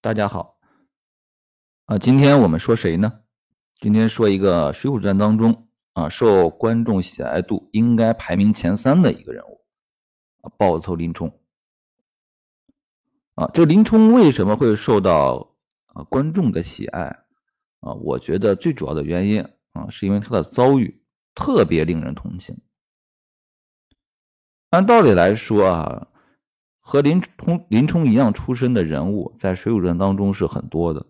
大家好，啊，今天我们说谁呢？今天说一个《水浒传》当中啊，受观众喜爱度应该排名前三的一个人物啊，报仇林冲。啊，这林冲为什么会受到啊观众的喜爱啊？我觉得最主要的原因啊，是因为他的遭遇特别令人同情。按道理来说啊。和林冲、林冲一样出身的人物，在《水浒传》当中是很多的。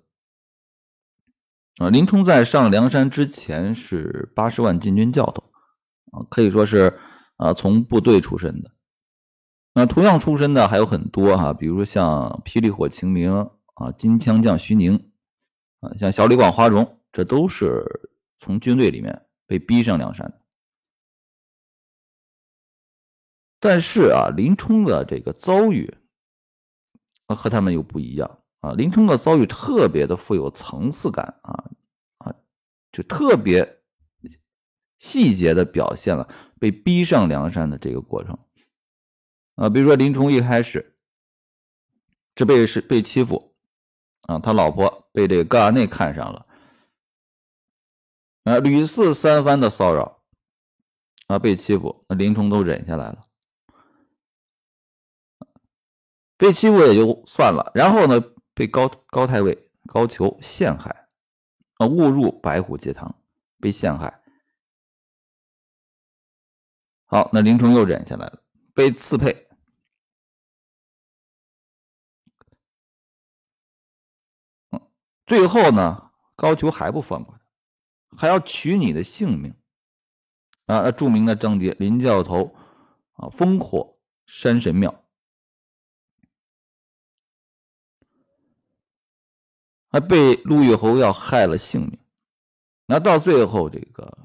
啊，林冲在上梁山之前是八十万禁军教头，啊，可以说是啊从部队出身的。那同样出身的还有很多哈，比如说像霹雳火秦明啊、金枪将徐宁啊，像小李广花荣，这都是从军队里面被逼上梁山的。但是啊，林冲的这个遭遇和他们又不一样啊。林冲的遭遇特别的富有层次感啊啊，就特别细节的表现了被逼上梁山的这个过程啊。比如说林冲一开始这被是被欺负啊，他老婆被这个高衙内看上了啊，屡次三番的骚扰啊，被欺负，那林冲都忍下来了。被欺负也就算了，然后呢，被高高太尉高俅陷害，啊，误入白虎节堂，被陷害。好，那林冲又忍下来了，被刺配，最后呢，高俅还不放过他，还要取你的性命，啊，著名的章节林教头啊，烽火山神庙。被陆虞侯要害了性命，那到最后这个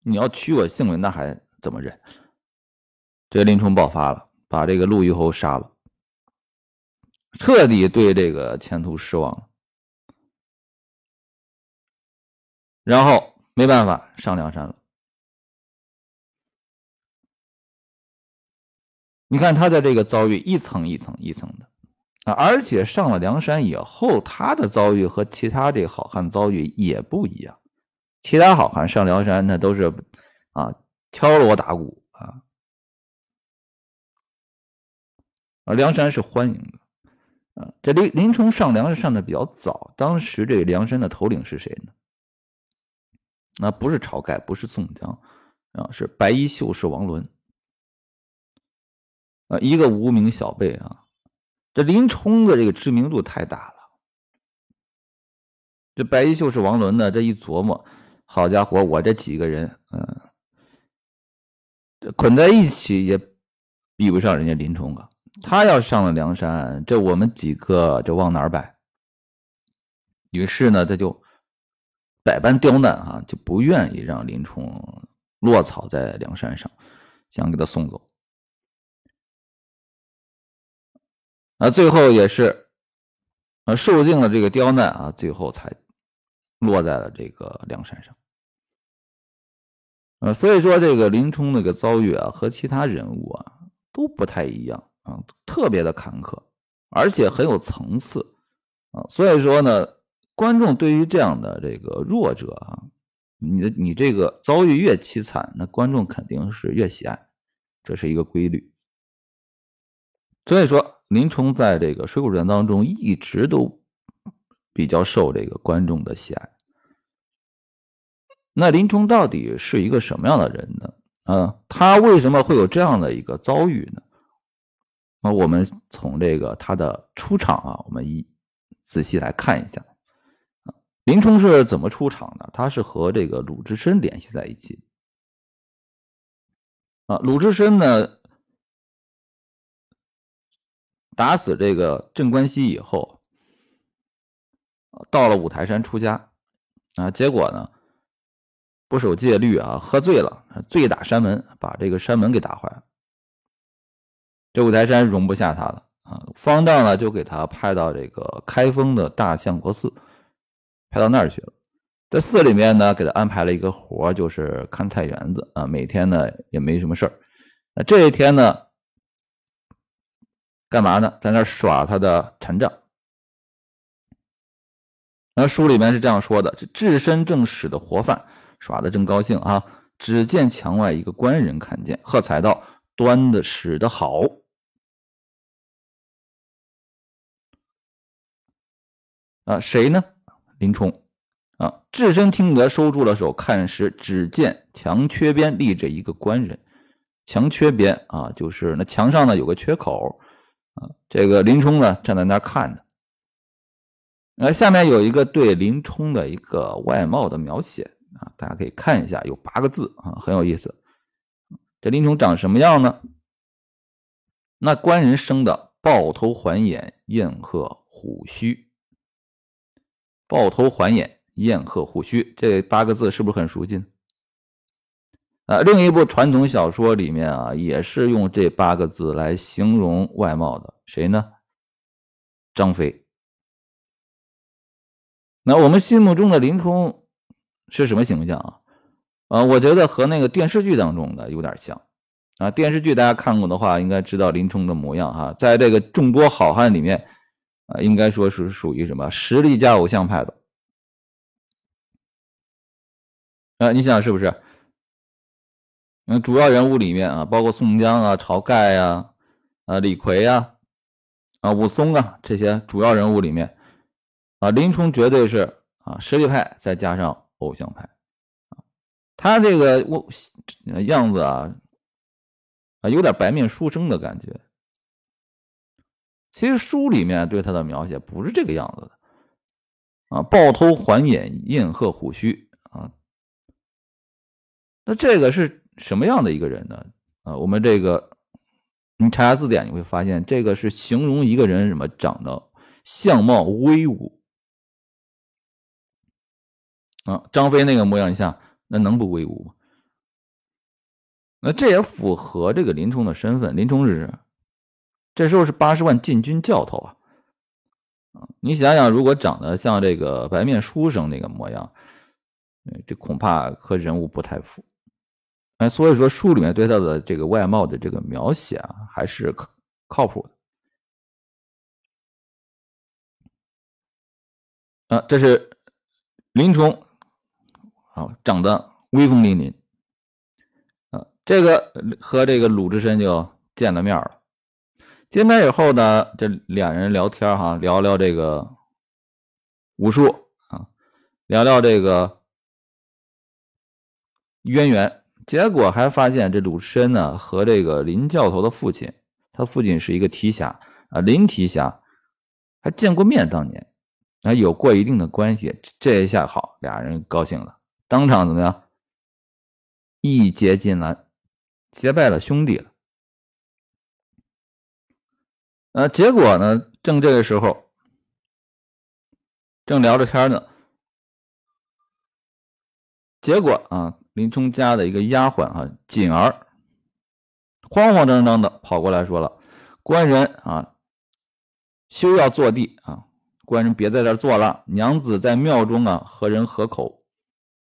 你要取我性命，那还怎么忍？这林冲爆发了，把这个陆虞侯杀了，彻底对这个前途失望了。然后没办法上梁山了。你看他的这个遭遇，一层一层一层的。而且上了梁山以后，他的遭遇和其他这好汉遭遇也不一样。其他好汉上梁山，那都是啊敲锣打鼓啊，啊梁山是欢迎的啊。这林林冲上梁山上的比较早，当时这梁山的头领是谁呢？那不是晁盖，不是宋江啊，是白衣秀士王伦啊，一个无名小辈啊。这林冲的这个知名度太大了，这白衣秀士王伦呢，这一琢磨，好家伙，我这几个人，嗯，这捆在一起也比不上人家林冲啊。他要上了梁山，这我们几个这往哪儿摆？于是呢，他就百般刁难啊，就不愿意让林冲落草在梁山上，想给他送走。啊，最后也是，啊，受尽了这个刁难啊，最后才落在了这个梁山上。啊，所以说这个林冲那个遭遇啊，和其他人物啊都不太一样啊，特别的坎坷，而且很有层次啊。所以说呢，观众对于这样的这个弱者啊，你的你这个遭遇越凄惨，那观众肯定是越喜爱，这是一个规律。所以说。林冲在这个《水浒传》当中一直都比较受这个观众的喜爱。那林冲到底是一个什么样的人呢？啊，他为什么会有这样的一个遭遇呢？那我们从这个他的出场啊，我们一仔细来看一下，林冲是怎么出场的？他是和这个鲁智深联系在一起啊，鲁智深呢？打死这个镇关西以后，到了五台山出家，啊，结果呢不守戒律啊，喝醉了，醉打山门，把这个山门给打坏了。这五台山容不下他了啊，方丈呢就给他派到这个开封的大相国寺，派到那儿去了。在寺里面呢，给他安排了一个活就是看菜园子啊，每天呢也没什么事儿。那这一天呢。干嘛呢？在那耍他的禅杖，那书里面是这样说的：这置身正室的活犯耍的正高兴啊，只见墙外一个官人看见，喝彩道：“端的使的好。”啊，谁呢？林冲。啊，置身听得，收住了手，看时，只见墙缺边立着一个官人。墙缺边啊，就是那墙上呢有个缺口啊。这个林冲呢站在那儿看着。呃，下面有一个对林冲的一个外貌的描写啊，大家可以看一下，有八个字啊，很有意思。这林冲长什么样呢？那官人生的豹头环眼，燕鹤虎须。豹头环眼。燕鹤虎须这八个字是不是很熟悉？啊，另一部传统小说里面啊，也是用这八个字来形容外貌的，谁呢？张飞。那我们心目中的林冲是什么形象啊？啊，我觉得和那个电视剧当中的有点像啊。电视剧大家看过的话，应该知道林冲的模样哈。在这个众多好汉里面啊，应该说是属于什么实力加偶像派的。啊，你想是不是？嗯，主要人物里面啊，包括宋江啊、晁盖呀、啊李逵呀、啊武松啊这些主要人物里面，啊林冲绝对是啊实力派，再加上偶像派，啊他这个我样子啊啊有点白面书生的感觉。其实书里面对他的描写不是这个样子的，啊豹头环眼，燕鹤虎须啊。那这个是什么样的一个人呢？啊，我们这个你查下字典，你会发现这个是形容一个人什么长得相貌威武啊。张飞那个模样，你像那能不威武吗？那这也符合这个林冲的身份。林冲是谁这时候是八十万禁军教头啊啊！你想想，如果长得像这个白面书生那个模样，这恐怕和人物不太符。哎，所以说书里面对他的这个外貌的这个描写啊，还是靠靠谱的。啊，这是林冲，啊，长得威风凛凛。啊，这个和这个鲁智深就见了面了。见面以后呢，这两人聊天哈，聊聊这个武术啊，聊聊这个渊源。结果还发现这鲁智深呢和这个林教头的父亲，他父亲是一个提辖啊，林提辖，还见过面，当年啊有过一定的关系。这一下好，俩人高兴了，当场怎么样？义结金兰，结拜了兄弟了。呃，结果呢，正这个时候，正聊着天呢，结果啊。林冲家的一个丫鬟啊，锦儿，慌慌张张的跑过来说了：“官人啊，休要坐地啊！官人别在这坐了，娘子在庙中啊和人合口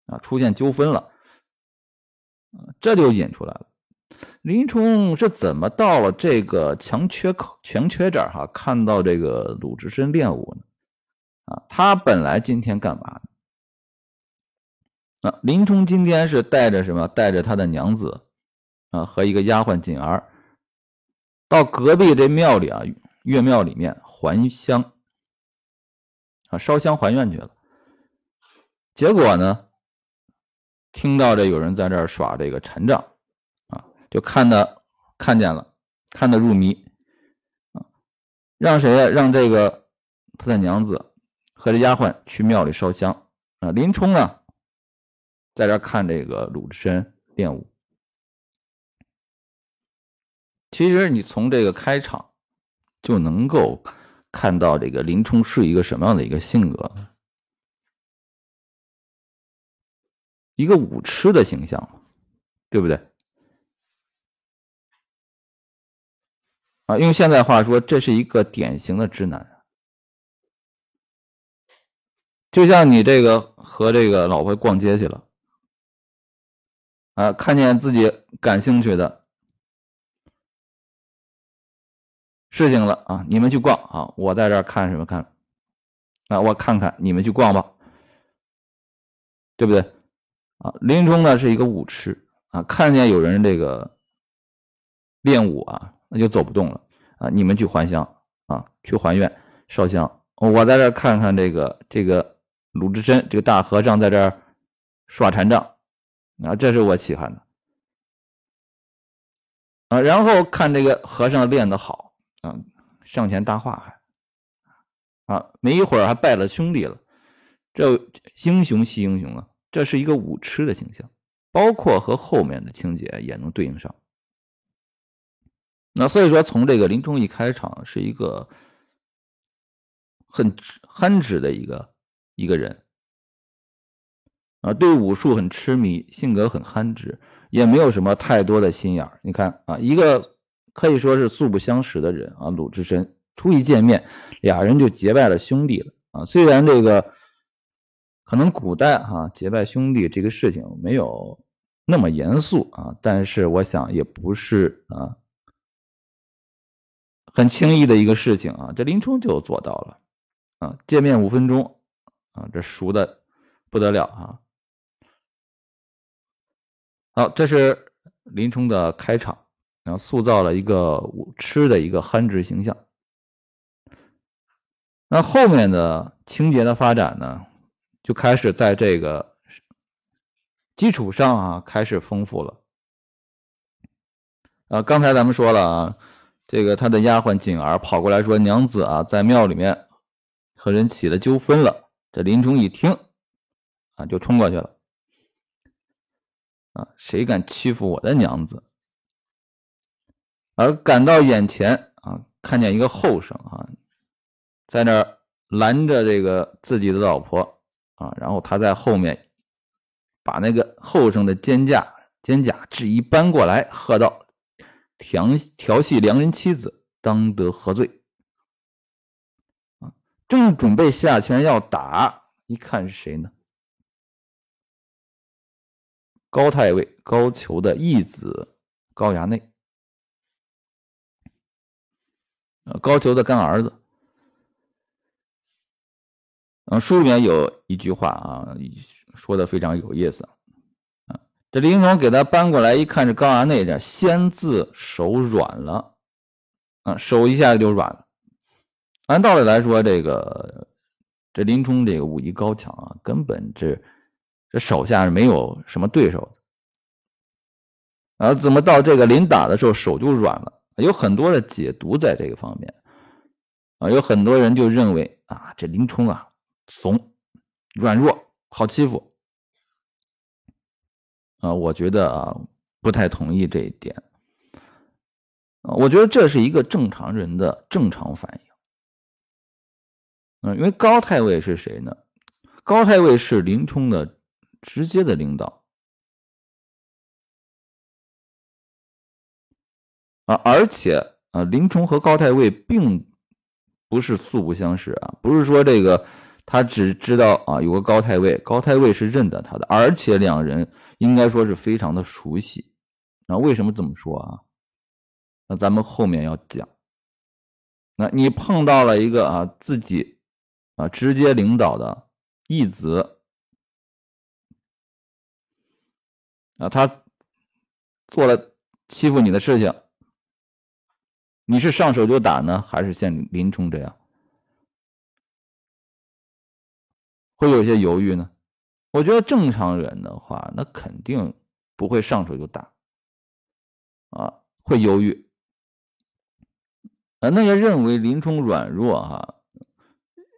啊，出现纠纷了。”这就引出来了。林冲是怎么到了这个墙缺口、墙缺这儿哈，看到这个鲁智深练武呢？啊，他本来今天干嘛呢？啊，林冲今天是带着什么？带着他的娘子啊和一个丫鬟锦儿，到隔壁这庙里啊，岳庙里面还香啊，烧香还愿去了。结果呢，听到这有人在这儿耍这个禅杖啊，就看的看见了，看得入迷啊，让谁呀？让这个他的娘子和这丫鬟去庙里烧香啊。林冲呢？在这看这个鲁智深练武，其实你从这个开场就能够看到这个林冲是一个什么样的一个性格，一个武痴的形象，对不对？啊，用现在话说，这是一个典型的直男，就像你这个和这个老婆逛街去了。啊，看见自己感兴趣的事情了啊，你们去逛啊，我在这儿看什么看？啊，我看看，你们去逛吧，对不对？啊，林冲呢是一个武痴啊，看见有人这个练武啊，那就走不动了啊，你们去还乡啊，去还愿烧香，我在这看看这个这个鲁智深这个大和尚在这儿耍禅杖啊，这是我喜欢的啊，然后看这个和尚练得好啊，上前搭话还。啊，没一会儿还拜了兄弟了，这英雄惜英雄啊，这是一个武痴的形象，包括和后面的情节也能对应上。那所以说，从这个林冲一开场是一个很憨直的一个一个人啊，对武术很痴迷，性格很憨直，也没有什么太多的心眼你看啊，一个可以说是素不相识的人啊，鲁智深。初一见面，俩人就结拜了兄弟了啊！虽然这个可能古代哈结拜兄弟这个事情没有那么严肃啊，但是我想也不是啊很轻易的一个事情啊。这林冲就做到了啊！见面五分钟啊，这熟的不得了啊！好，这是林冲的开场，然后塑造了一个武痴的一个憨直形象。那后面的情节的发展呢，就开始在这个基础上啊，开始丰富了。啊，刚才咱们说了啊，这个他的丫鬟锦儿跑过来说：“娘子啊，在庙里面和人起了纠纷了。”这林冲一听啊，就冲过去了。啊，谁敢欺负我的娘子？而赶到眼前啊，看见一个后生啊。在那儿拦着这个自己的老婆啊，然后他在后面把那个后生的肩架肩甲质一搬过来，喝道：“调调戏良人妻子，当得何罪？”啊，正准备下拳要打，一看是谁呢？高太尉高俅的义子高衙内，高俅的干儿子。嗯，书里面有一句话啊，说的非常有意思啊。这林冲给他搬过来一看，这高衙内，这先自手软了啊，手一下就软了。按道理来说，这个这林冲这个武艺高强啊，根本这这手下是没有什么对手的啊。怎么到这个临打的时候手就软了？有很多的解读在这个方面啊，有很多人就认为啊，这林冲啊。怂、软弱、好欺负啊！我觉得啊，不太同意这一点啊。我觉得这是一个正常人的正常反应。嗯，因为高太尉是谁呢？高太尉是林冲的直接的领导啊，而且啊，林冲和高太尉并不是素不相识啊，不是说这个。他只知道啊，有个高太尉，高太尉是认得他的，而且两人应该说是非常的熟悉。那为什么这么说啊？那咱们后面要讲。那你碰到了一个啊，自己啊直接领导的义子啊，他做了欺负你的事情，你是上手就打呢，还是像林冲这样？会有些犹豫呢，我觉得正常人的话，那肯定不会上手就打，啊，会犹豫。啊，那些认为林冲软弱哈，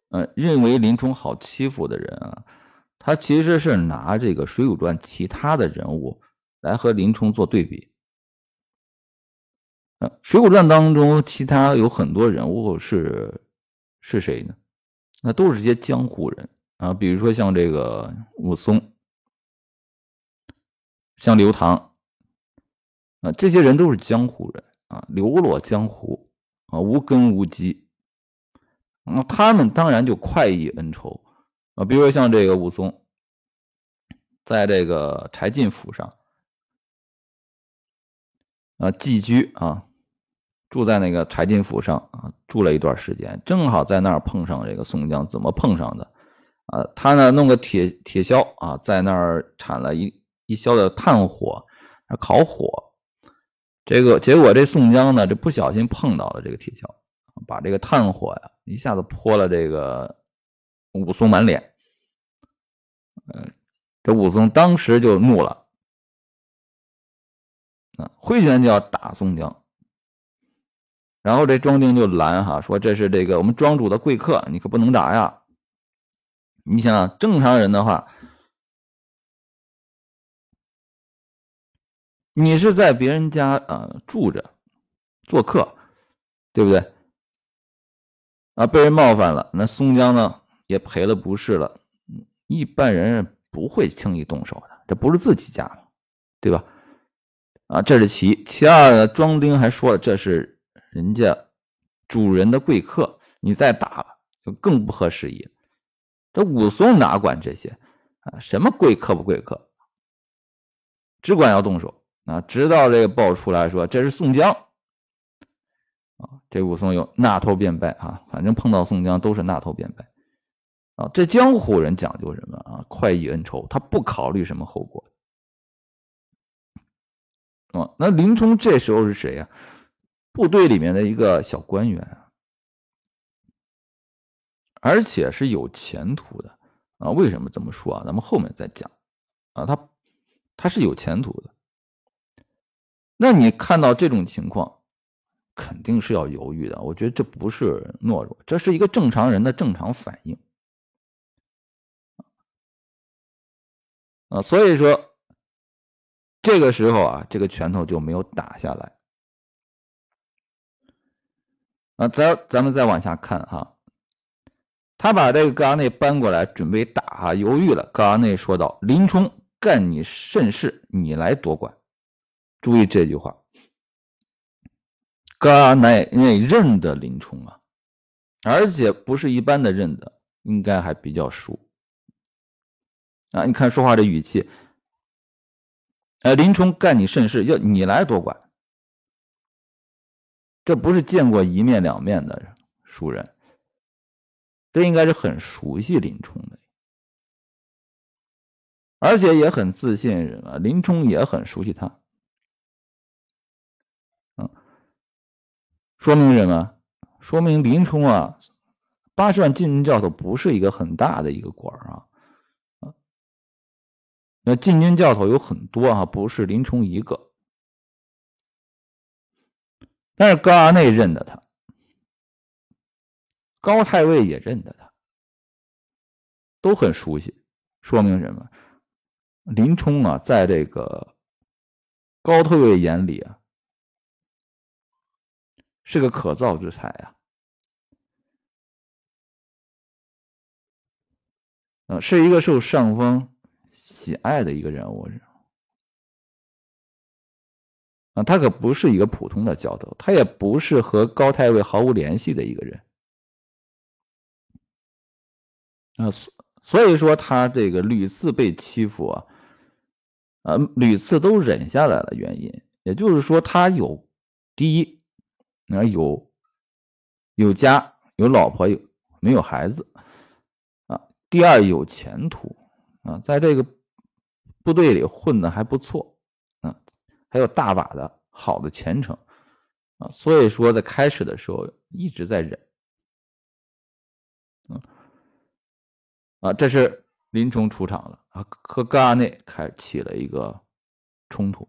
呃，认为林冲好欺负的人啊，他其实是拿这个《水浒传》其他的人物来和林冲做对比。《水浒传》当中其他有很多人物是是谁呢？那都是些江湖人。啊，比如说像这个武松，像刘唐，啊，这些人都是江湖人啊，流落江湖啊，无根无基，那他们当然就快意恩仇啊。比如说像这个武松，在这个柴进府上啊寄居啊，住在那个柴进府上啊，住了一段时间，正好在那儿碰上这个宋江，怎么碰上的？啊，他呢弄个铁铁锹啊，在那儿铲了一一锹的炭火，烤火。这个结果这宋江呢，这不小心碰到了这个铁锹，把这个炭火呀一下子泼了这个武松满脸。嗯，这武松当时就怒了，啊，挥拳就要打宋江。然后这庄丁就拦哈，说这是这个我们庄主的贵客，你可不能打呀。你想正常人的话，你是在别人家啊住着做客，对不对？啊，被人冒犯了，那宋江呢也赔了不是了。一般人不会轻易动手的，这不是自己家嘛，对吧？啊，这是其其二呢，庄丁还说了这是。人家主人的贵客，你再打了就更不合时宜。这武松哪管这些啊？什么贵客不贵客，只管要动手啊！直到这个报出来说这是宋江啊，这武松又纳头便拜啊！反正碰到宋江都是纳头便拜啊！这江湖人讲究什么啊？快意恩仇，他不考虑什么后果啊！那林冲这时候是谁呀？部队里面的一个小官员啊，而且是有前途的啊！为什么这么说啊？咱们后面再讲啊。他他是有前途的，那你看到这种情况，肯定是要犹豫的。我觉得这不是懦弱，这是一个正常人的正常反应啊。所以说，这个时候啊，这个拳头就没有打下来。啊，咱咱们再往下看哈，他把这个高阿内搬过来准备打哈，犹豫了。高阿内说道：“林冲干你甚事，你来多管。”注意这句话，高阿内认得林冲啊，而且不是一般的认得，应该还比较熟啊。你看说话这语气，哎，林冲干你甚事，要你来多管。这不是见过一面两面的熟人，这应该是很熟悉林冲的，而且也很自信人啊。林冲也很熟悉他，嗯，说明什么？说明林冲啊，八十万禁军教头不是一个很大的一个官，啊，那禁军教头有很多啊，不是林冲一个。但是高衙内认得他，高太尉也认得他，都很熟悉，说明什么？林冲啊，在这个高太尉眼里啊，是个可造之才啊，是一个受上峰喜爱的一个人物。啊，他可不是一个普通的教头，他也不是和高太尉毫无联系的一个人。啊，所所以说他这个屡次被欺负啊，啊，屡次都忍下来了。原因，也就是说，他有第一，啊，有有家有老婆有没有孩子啊？第二有前途啊，在这个部队里混的还不错。啊还有大把的好的前程啊，所以说在开始的时候一直在忍，啊，这是林冲出场了啊，和高衙内开起了一个冲突，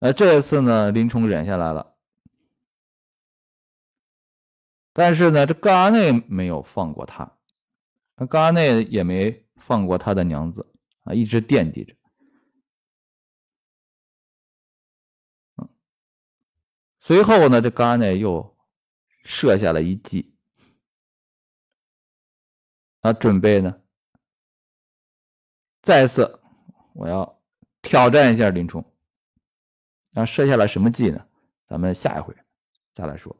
那这一次呢，林冲忍下来了，但是呢，这高衙内没有放过他，那高衙内也没放过他的娘子啊，一直惦记着。随后呢，这高呢又设下了一计，啊，准备呢再次我要挑战一下林冲，啊，设下了什么计呢？咱们下一回再来说。